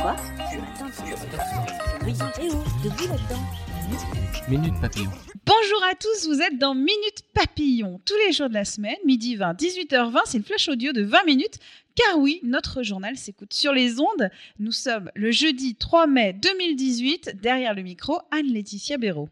Quoi Minute Papillon. Bonjour à tous, vous êtes dans Minute Papillon. Tous les jours de la semaine, midi 20, 18h20, c'est le flash audio de 20 minutes. Car oui, notre journal s'écoute sur les ondes. Nous sommes le jeudi 3 mai 2018. Derrière le micro, Anne-Laetitia Béraud.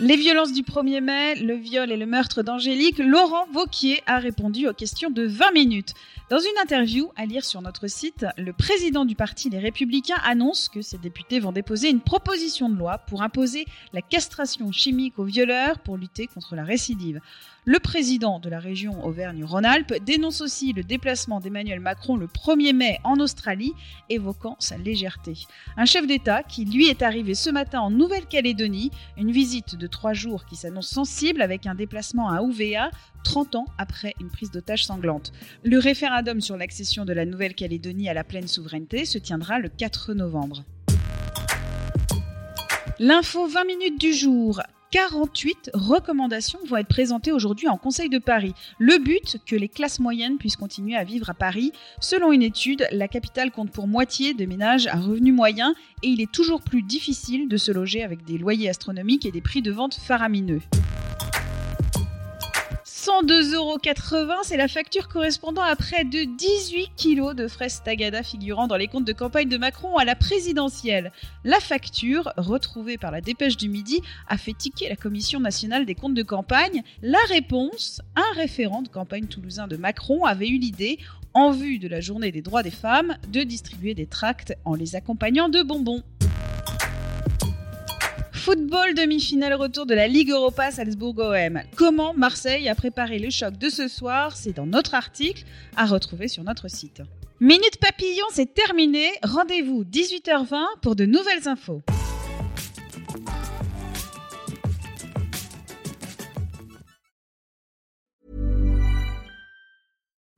Les violences du 1er mai, le viol et le meurtre d'Angélique, Laurent Vauquier a répondu aux questions de 20 minutes. Dans une interview à lire sur notre site, le président du parti Les Républicains annonce que ses députés vont déposer une proposition de loi pour imposer la castration chimique aux violeurs pour lutter contre la récidive. Le président de la région Auvergne-Rhône-Alpes dénonce aussi le déplacement d'Emmanuel Macron le 1er mai en Australie, évoquant sa légèreté. Un chef d'État qui, lui, est arrivé ce matin en Nouvelle-Calédonie, une visite de trois jours qui s'annonce sensible avec un déplacement à Ouvéa, 30 ans après une prise d'otage sanglante. Le référendum sur l'accession de la Nouvelle-Calédonie à la pleine souveraineté se tiendra le 4 novembre. L'info 20 minutes du jour. 48 recommandations vont être présentées aujourd'hui en Conseil de Paris. Le but, que les classes moyennes puissent continuer à vivre à Paris. Selon une étude, la capitale compte pour moitié de ménages à revenus moyens et il est toujours plus difficile de se loger avec des loyers astronomiques et des prix de vente faramineux. 102,80 euros, c'est la facture correspondant à près de 18 kilos de fraises tagada figurant dans les comptes de campagne de Macron à la présidentielle. La facture, retrouvée par la dépêche du midi, a fait tiquer la Commission nationale des comptes de campagne. La réponse, un référent de campagne toulousain de Macron avait eu l'idée, en vue de la journée des droits des femmes, de distribuer des tracts en les accompagnant de bonbons. Football demi-finale retour de la Ligue Europa Salzbourg-OM. Comment Marseille a préparé le choc de ce soir C'est dans notre article à retrouver sur notre site. Minute Papillon, c'est terminé. Rendez-vous 18h20 pour de nouvelles infos.